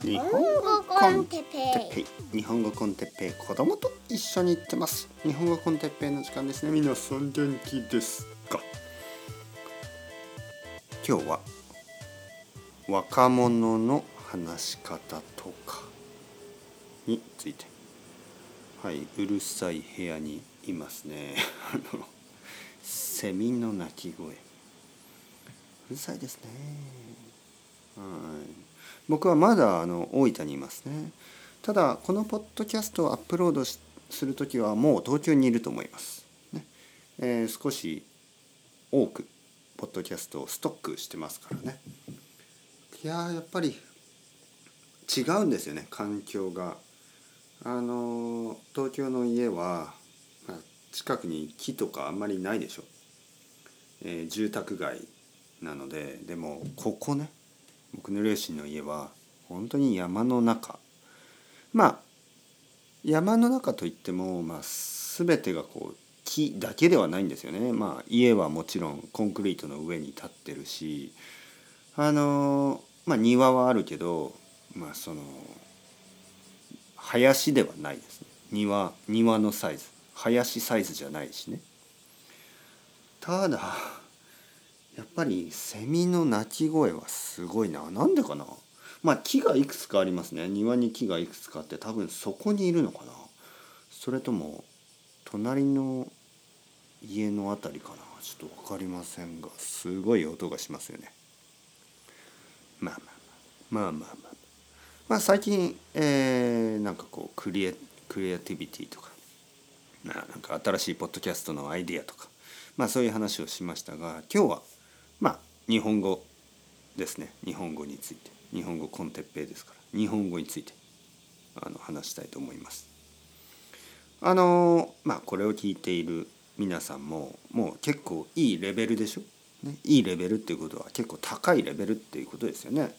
日本語コンテッペイ。日本語コンテッペイ子供と一緒に行ってます。日本語コンテッペイの時間ですね。皆さん元気ですか今日は若者の話し方とかについて。はいうるさい部屋にいますね。あのセミの鳴き声。うるさいですね。僕はまだあの大分にいますね。ただこのポッドキャストをアップロードする時はもう東京にいると思います、ね。えー、少し多くポッドキャストをストックしてますからね。いややっぱり違うんですよね。環境が。あの東京の家は、近くに木とかあんまりないでしょ、えー、住宅街なので。でもここね。僕の両親の家は本当に山の中。まあ山の中といっても、まあ、全てがこう木だけではないんですよね。まあ、家はもちろんコンクリートの上に立ってるしあのまあ庭はあるけどまあその林ではないですね。庭庭のサイズ。林サイズじゃないしね。ただやっぱりセミの鳴き声はすごいな。なんでかな？まあ木がいくつかありますね。庭に木がいくつかあって多分そこにいるのかな。それとも隣の家の辺りかな？ちょっと分かりませんが。すごい音がしますよね。まあまあまあ。まあまあまあ。まあ最近、えー、なんかこうクリエクリエイティビティとか。まあなんか新しいポッドキャストのアイディアとか。まあそういう話をしましたが今日はまあ日本語ですね。日本語について。日本語コンテッペイですから。日本語についてあの話したいと思います。あのまあこれを聞いている皆さんももう結構いいレベルでしょ、ね、いいレベルっていうことは結構高いレベルっていうことですよね。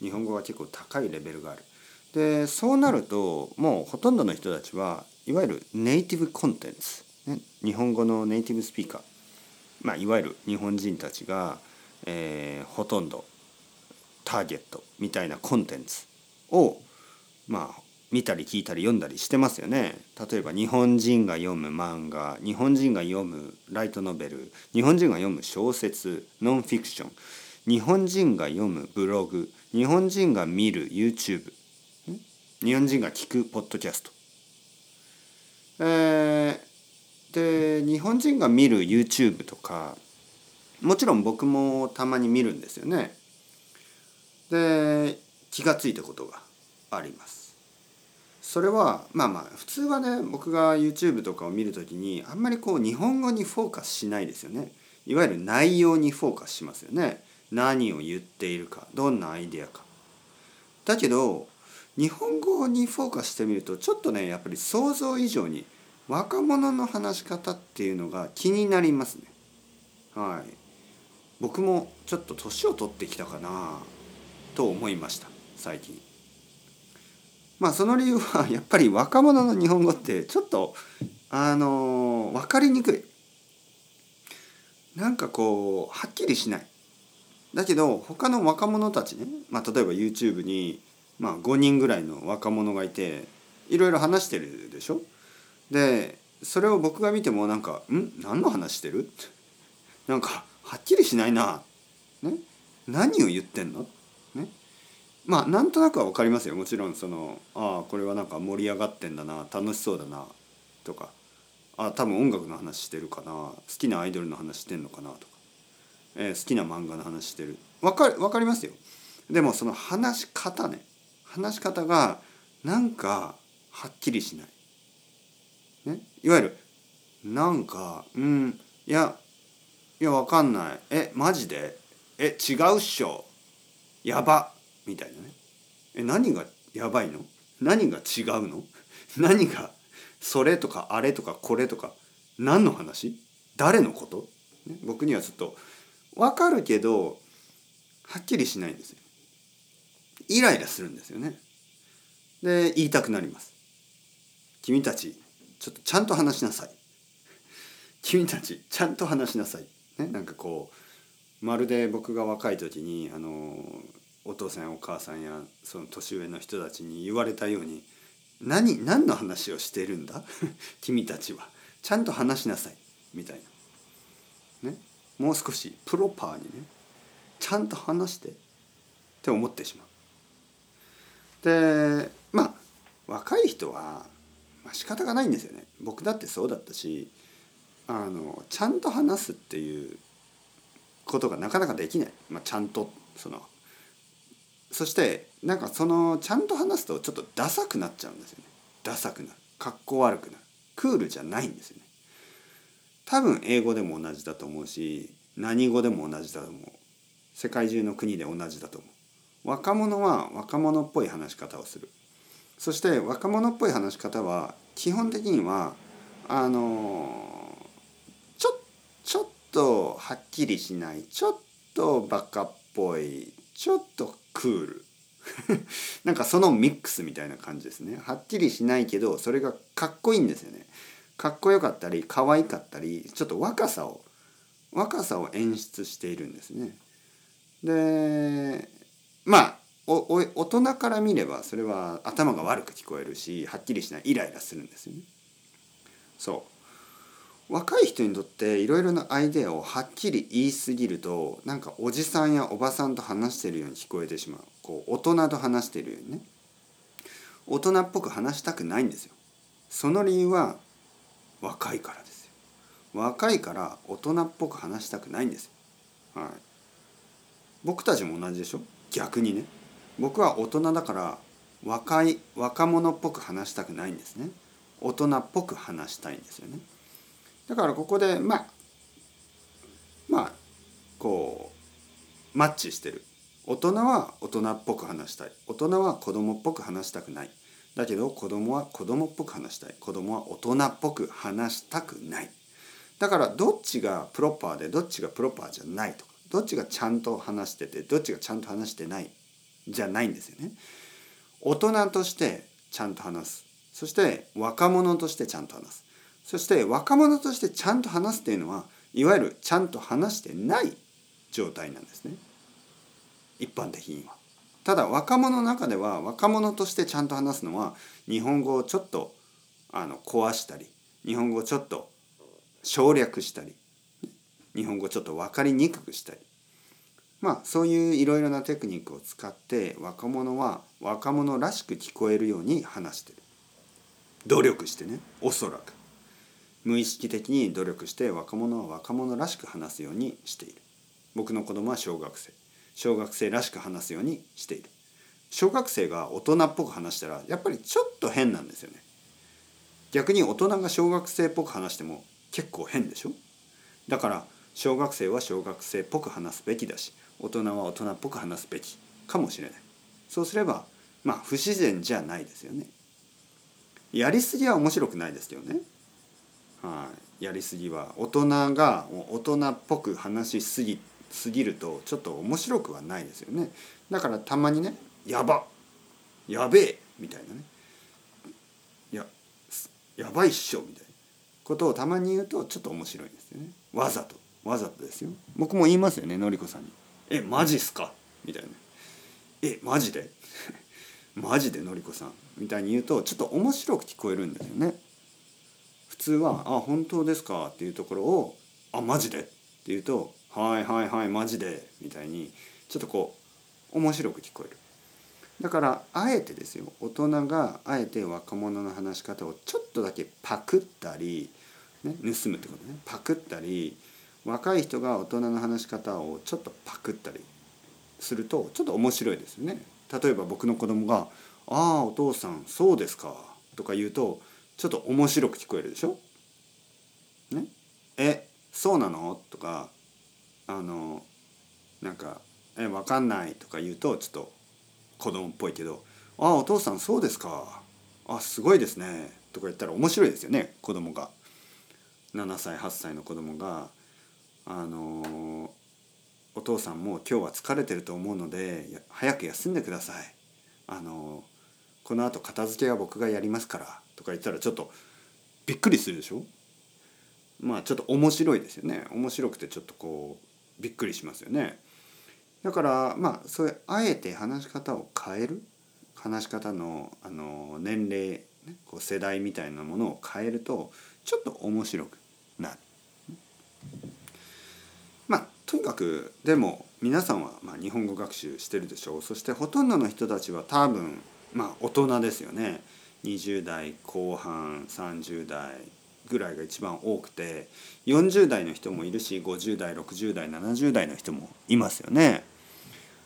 日本語は結構高いレベルがある。でそうなるともうほとんどの人たちはいわゆるネイティブコンテンツ、ね、日本語のネイティブスピーカー。まあ、いわゆる日本人たちが、えー、ほとんどターゲットみたいなコンテンツをまあ見たり聞いたり読んだりしてますよね。例えば日本人が読む漫画日本人が読むライトノベル日本人が読む小説ノンフィクション日本人が読むブログ日本人が見る YouTube 日本人が聞くポッドキャスト、えー、で日本人が見る YouTube とかもちろん僕もたまに見るんですよね。で気が付いたことがあります。それはまあまあ普通はね僕が YouTube とかを見る時にあんまりこう日本語にフォーカスしないですよね。いわゆる内容にフォーカスしますよね。何を言っているかどんなアイデアか。だけど日本語にフォーカスしてみるとちょっとねやっぱり想像以上に若者の話し方っていうのが気になりますね。はい。僕もちょっと年を取ってきたかなと思いました最近。まあその理由は やっぱり若者の日本語ってちょっとあの分かりにくい。なんかこうはっきりしない。だけど他の若者たちね、まあ、例えば YouTube に、まあ、5人ぐらいの若者がいていろいろ話してるでしょ？でそれを僕が見てもなんか「ん？何の話してる?」なんかはっきりしないな。ね、何を言ってんの？ね？まあなんとなくは分かりますよ。もちろんそのああこれはなんか盛り上がってんだな。楽しそうだな。とか。あ多分音楽の話してるかな。好きなアイドルの話してんのかな。とか、えー、好きな漫画の話してる。分か分かりますよ。でもその話し方ね。話し方がなんかはっきりしない。ね、いわゆるなんかうんいやいやわかんない。えマジで？え違うっしょ。やば。みたいなね。え何がやばいの？何が違うの？何がそれとかあれとかこれとか何の話？誰のこと、ね、僕にはちょっと分かるけどはっきりしないんですよ。イライラするんですよね。で言いたくなります。君たちちょっとちゃんと話しなさい。君たちちゃんと話しなさい。ねなんかこうまるで僕が若い時にあのお父さんやお母さんやその年上の人たちに言われたように何何の話をしてるんだ？君たちは。ちゃんと話しなさい。みたいな。ね。もう少しプロパーにねちゃんと話してって思ってしまう。でまあ若い人は、まあ、仕方がないんですよね。僕だってそうだったしあのちゃんと話すっていうことがなかなかできない、まあ、ちゃんとそのそしてなんかそのちゃんと話すとちょっとダサくなっちゃうんですよね。ダサくなる。かっこ悪くなる。クールじゃないんですよね。多分英語でも同じだと思うし何語でも同じだと思う。世界中の国で同じだと思う。若者は若者っぽい話し方をする。そして若者っぽい話し方は基本的にはあのちょっとはっきりしないちょっとバカっぽいちょっとクール。なんかそのミックスみたいな感じですね。はっきりしないけどそれがかっこいいんですよね。かっこよかったり可愛かったりちょっと若さを若さを演出しているんですね。でまあお大人から見ればそれは頭が悪く聞こえるしはっきりしないイライラするんですよね。そう。若い人にとっていろいろなアイデアをはっきり言い過ぎるとなんかおじさんやおばさんと話しているように聞こえてしまう。こう大人と話しているようにね。大人っぽく話したくないんですよ。その理由は若いからですよ。若いから大人っぽく話したくないんですよ。はい。僕たちも同じでしょ？逆にね。僕は大人だから若い若者っぽく話したくないんですね。大人っぽく話したいんですよね。だからここでまあまあこうマッチしてる。大人は大人っぽく話したい。大人は子供っぽく話したくない。だけど子供は子供っぽく話したい。子供は大人っぽく話したくない。だからどっちがプロパーでどっちがプロパーじゃないとかどっちがちゃんと話しててどっちがちゃんと話してないじゃないんですよね。大人としてちゃんと話す。そして若者としてちゃんと話す。そして若者としてちゃんと話すっていうのはいわゆるちゃんと話してない状態なんですね。一般的には。ただ若者の中では若者としてちゃんと話すのは日本語をちょっとあの壊したり日本語をちょっと省略したり日本語をちょっと分かりにくくしたり。まあそういういろいろなテクニックを使って若者は若者らしく聞こえるように話してる。努力してねおそらく。無意識的に努力して若者は若者らしく話すようにしている。僕の子供は小学生。小学生らしく話すようにしている。小学生が大人っぽく話したらやっぱりちょっと変なんですよね。逆に大人が小学生っぽく話しても結構変でしょ？だから小学生は小学生っぽく話すべきだし大人は大人っぽく話すべきかもしれない。そうすればまあ不自然じゃないですよね。やりすぎは面白くないですよね。はい。やりすぎは大人が大人っぽく話しすぎすぎるとちょっと面白くはないですよね。だからたまにね「やばやべえ」みたいなね「ややばいっしょ」みたいな。ことをたまに言うとちょっと面白いんですよね。わざと。わざとですよ。僕も言いますよねのりこさんに「えマジっすか?」みたいな「えマジで？マジでのりこさん」みたいに言うとちょっと面白く聞こえるんですよね。普通は「あ本当ですか?」っていうところを「あマジで?」って言うと「はいはいはいマジで」みたいにちょっとこう面白く聞こえるだからあえてですよ大人があえて若者の話し方をちょっとだけパクったり、ね、盗むってことねパクったり若い人が大人の話し方をちょっとパクったりするとちょっと面白いですよね。例えば僕の子供が「ああお父さんそうですか」とか言うとちょっと面白く聞こえるでしょ？ね、えそうなの？とかあのなんか「えわかんない」とか言うとちょっと子供っぽいけど「ああお父さんそうですかあすごいですね」とか言ったら面白いですよね子供が。7歳8歳の子供があのお父さんも今日は疲れてると思うので早く休んでください。あのこのあと片付けは僕がやりますからとか言ったらちょっとびっくりするでしょ？まあちょっと面白いですよね。面白くてちょっとこうびっくりしますよね。だからまあそれあえて話し方を変える？話し方のあの年齢、ね、こう世代みたいなものを変えるとちょっと面白くなる。まあとにかくでも皆さんはまあ日本語学習してるでしょう。そしてほとんどの人たちは多分まあ大人ですよね。20代後半30代ぐらいが一番多くて40代の人もいるし50代60代70代の人もいますよね。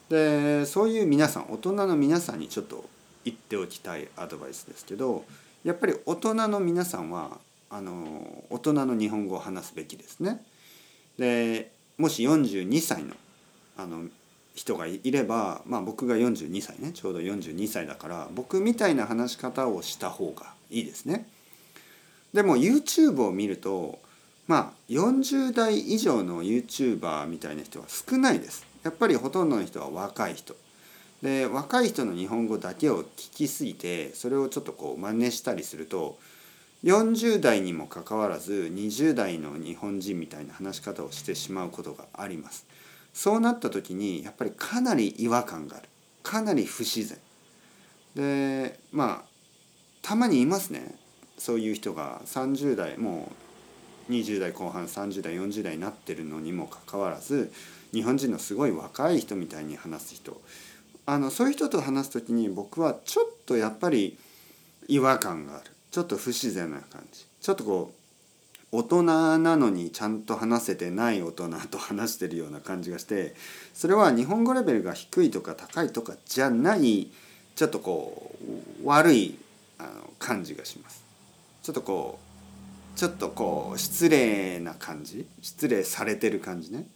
でそういう皆さん大人の皆さんにちょっと言っておきたいアドバイスですけどやっぱり大人の皆さんはあの大人の日本語を話すべきですね。でもし42歳のあの人がいれば、まあ、僕が42歳ねちょうど42歳だから僕みたいな話し方をした方がいいですね。でも YouTube を見るとまあ40代以上の YouTuber みたいな人は少ないです。やっぱりほとんどの人は若い人。で若い人の日本語だけを聞きすぎてそれをちょっとこう真似したりすると40代にもかかわらず20代の日本人みたいな話し方をしてしまうことがあります。そうなった時にやっぱりかなり違和感がある。かなり不自然。でまあたまにいますね。そういう人が30代もう20代後半30代40代になってるのにもかかわらず日本人のすごい若い人みたいに話す人。あのそういう人と話す時に僕はちょっとやっぱり違和感がある。ちょっと不自然な感じ。ちょっとこう大人なのにちゃんと話せてない大人と話してるような感じがしてそれは日本語レベルが低いとか高いとかじゃないちょっとこう悪いあの感じがします。ちょっとこうちょっとこう失礼な感じ失礼されてる感じね。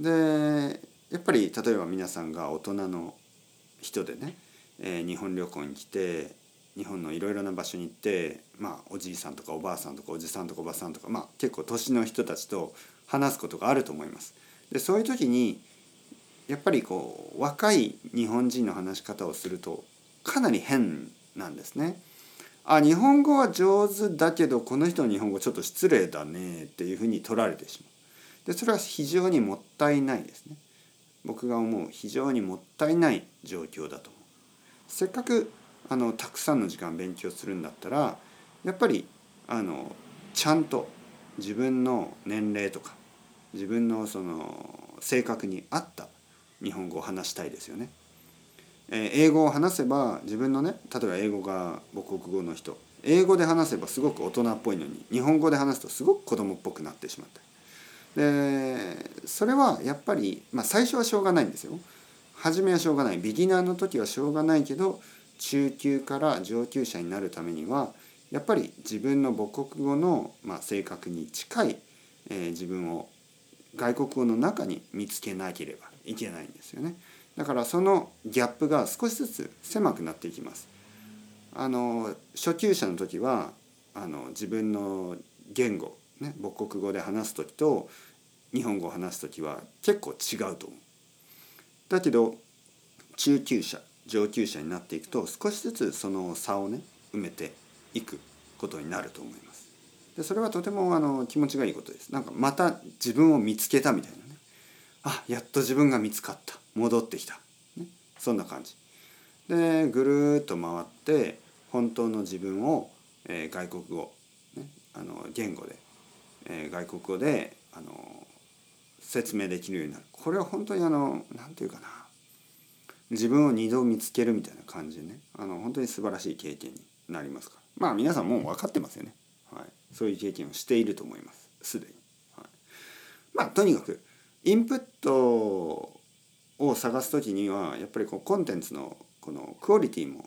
でやっぱり例えば皆さんが大人の人でね、えー、日本旅行に来て日本のいろいろな場所に行ってまあおじいさんとかおばあさんとかおじさんとかおばさんとかまあ結構年の人たちと話すことがあると思います。でそういう時にやっぱりこう若い日本人の話し方をするとかなり変なんですね。あ日本語は上手だけどこの人の日本語ちょっと失礼だねっていうふうに取られてしまう。でそれは非常にもったいないですね。僕が思う非常にもったいない状況だと思う。せっかくあのたくさんの時間勉強するんだったらやっぱりあのちゃんと自分の年齢とか自分のその性格に合った日本語を話したいですよね。えー、英語を話せば自分のね例えば英語が母国語の人英語で話せばすごく大人っぽいのに日本語で話すとすごく子供っぽくなってしまったでそれはやっぱり、まあ、最初はしょうがないんですよ。初めはしょうがないビギナーの時はしょうがないけど中級から上級者になるためにはやっぱり自分の母国語の、まあ、性格に近い、えー、自分を外国語の中に見つけなければいけないんですよね。だからそのギャップが少しずつ狭くなっていきます。あの初級者の時はあの自分の言語、ね、母国語で話す時と日本語を話す時は結構違うと思う。だけど中級者上級者になっていくと少しずつその差をね埋めていくことになると思います。でそれはとてもあの気持ちがいいことです。なんかまた自分を見つけたみたいなね。あやっと自分が見つかった戻ってきた、ね、そんな感じ。でぐるっと回って本当の自分を、えー、外国語、ね、あの言語で、えー、外国語であの説明できるようになるこれは本当にあの何て言うかな自分を二度見つけるみたいな感じでね。あの本当に素晴らしい経験になりますから。まあ皆さんもう分かってますよね、はい、そういう経験をしていると思います。すでに、はい、まあとにかくインプットを探す時にはやっぱりこうコンテンツのこのクオリティも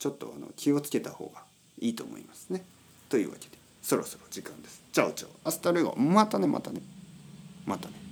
ちょっとあの気をつけた方がいいと思いますね。というわけでそろそろ時間です。 Chao chao。 Hasta luego またねまたね。またね。